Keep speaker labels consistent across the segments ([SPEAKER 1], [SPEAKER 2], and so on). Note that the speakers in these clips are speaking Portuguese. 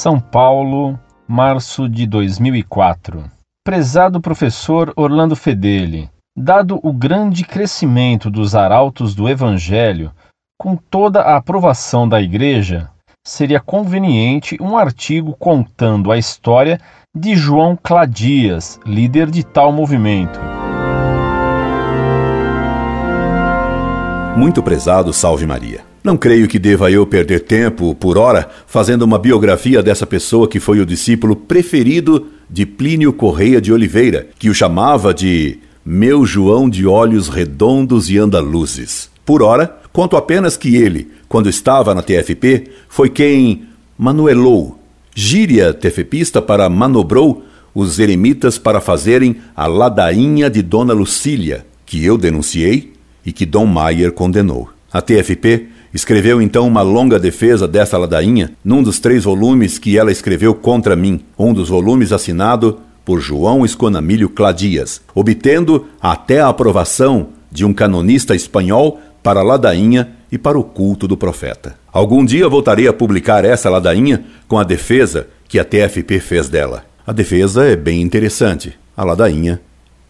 [SPEAKER 1] São Paulo, março de 2004. Prezado professor Orlando Fedeli, dado o grande crescimento dos arautos do Evangelho, com toda a aprovação da Igreja, seria conveniente um artigo contando a história de João Cladias, líder de tal movimento.
[SPEAKER 2] Muito prezado, Salve Maria. Não creio que deva eu perder tempo, por hora, fazendo uma biografia dessa pessoa que foi o discípulo preferido de Plínio Correia de Oliveira, que o chamava de meu João de olhos redondos e andaluzes. Por ora, conto apenas que ele, quando estava na TFP, foi quem manuelou, gíria tefepista para manobrou os eremitas para fazerem a ladainha de Dona Lucília, que eu denunciei e que Dom Maier condenou. A TFP Escreveu então uma longa defesa dessa ladainha num dos três volumes que ela escreveu contra mim, um dos volumes assinado por João Esconamilho Cladias, obtendo até a aprovação de um canonista espanhol para a ladainha e para o culto do profeta. Algum dia voltarei a publicar essa ladainha com a defesa que a TFP fez dela. A defesa é bem interessante. A ladainha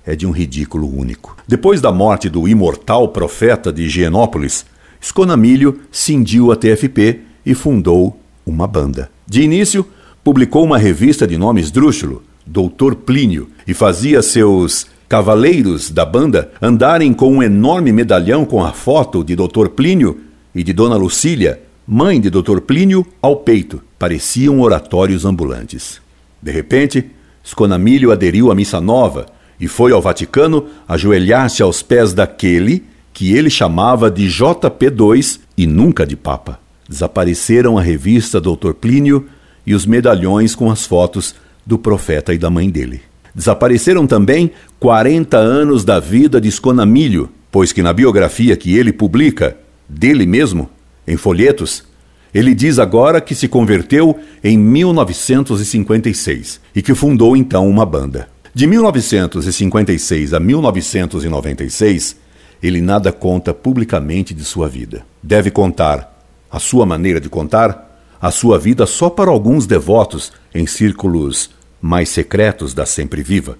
[SPEAKER 2] é de um ridículo único. Depois da morte do imortal profeta de Higienópolis, Esconamilho cindiu a TFP e fundou uma banda. De início, publicou uma revista de nome esdrúxulo, Doutor Plínio, e fazia seus cavaleiros da banda andarem com um enorme medalhão com a foto de Doutor Plínio e de Dona Lucília, mãe de Doutor Plínio, ao peito. Pareciam oratórios ambulantes. De repente, Esconamilho aderiu à Missa Nova e foi ao Vaticano ajoelhar-se aos pés daquele que ele chamava de JP2 e nunca de Papa. Desapareceram a revista Doutor Plínio e os medalhões com as fotos do profeta e da mãe dele. Desapareceram também 40 anos da vida de Esconamilho, pois que na biografia que ele publica, dele mesmo, em folhetos, ele diz agora que se converteu em 1956 e que fundou então uma banda. De 1956 a 1996, ele nada conta publicamente de sua vida. Deve contar a sua maneira de contar, a sua vida só para alguns devotos em círculos mais secretos da Sempre Viva.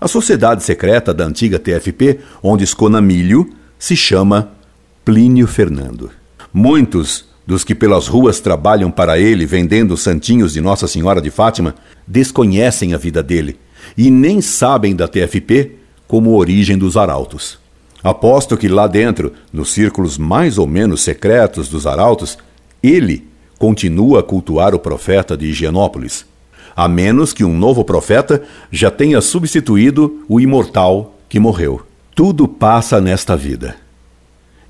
[SPEAKER 2] A sociedade secreta da antiga TFP, onde escona milho, se chama Plínio Fernando. Muitos dos que pelas ruas trabalham para ele vendendo santinhos de Nossa Senhora de Fátima desconhecem a vida dele e nem sabem da TFP como origem dos arautos. Aposto que lá dentro, nos círculos mais ou menos secretos dos arautos, ele continua a cultuar o profeta de Higienópolis, a menos que um novo profeta já tenha substituído o imortal que morreu. Tudo passa nesta vida.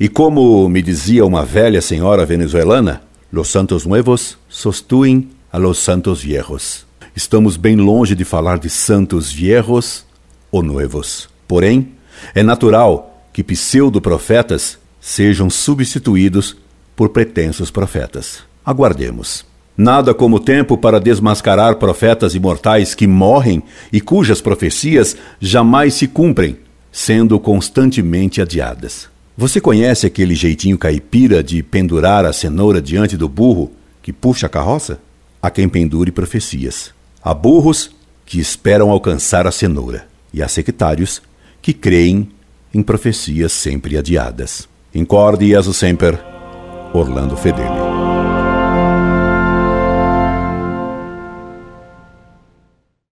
[SPEAKER 2] E como me dizia uma velha senhora venezuelana, los santos nuevos sostuem a los santos viejos. Estamos bem longe de falar de santos viejos ou nuevos. Porém, é natural que pseudo-profetas sejam substituídos por pretensos profetas. Aguardemos. Nada como tempo para desmascarar profetas imortais que morrem e cujas profecias jamais se cumprem, sendo constantemente adiadas. Você conhece aquele jeitinho caipira de pendurar a cenoura diante do burro que puxa a carroça? Há quem pendure profecias. Há burros que esperam alcançar a cenoura, e há sectários que creem em profecias sempre adiadas. Incorde Jesus Semper, Orlando Fedeli.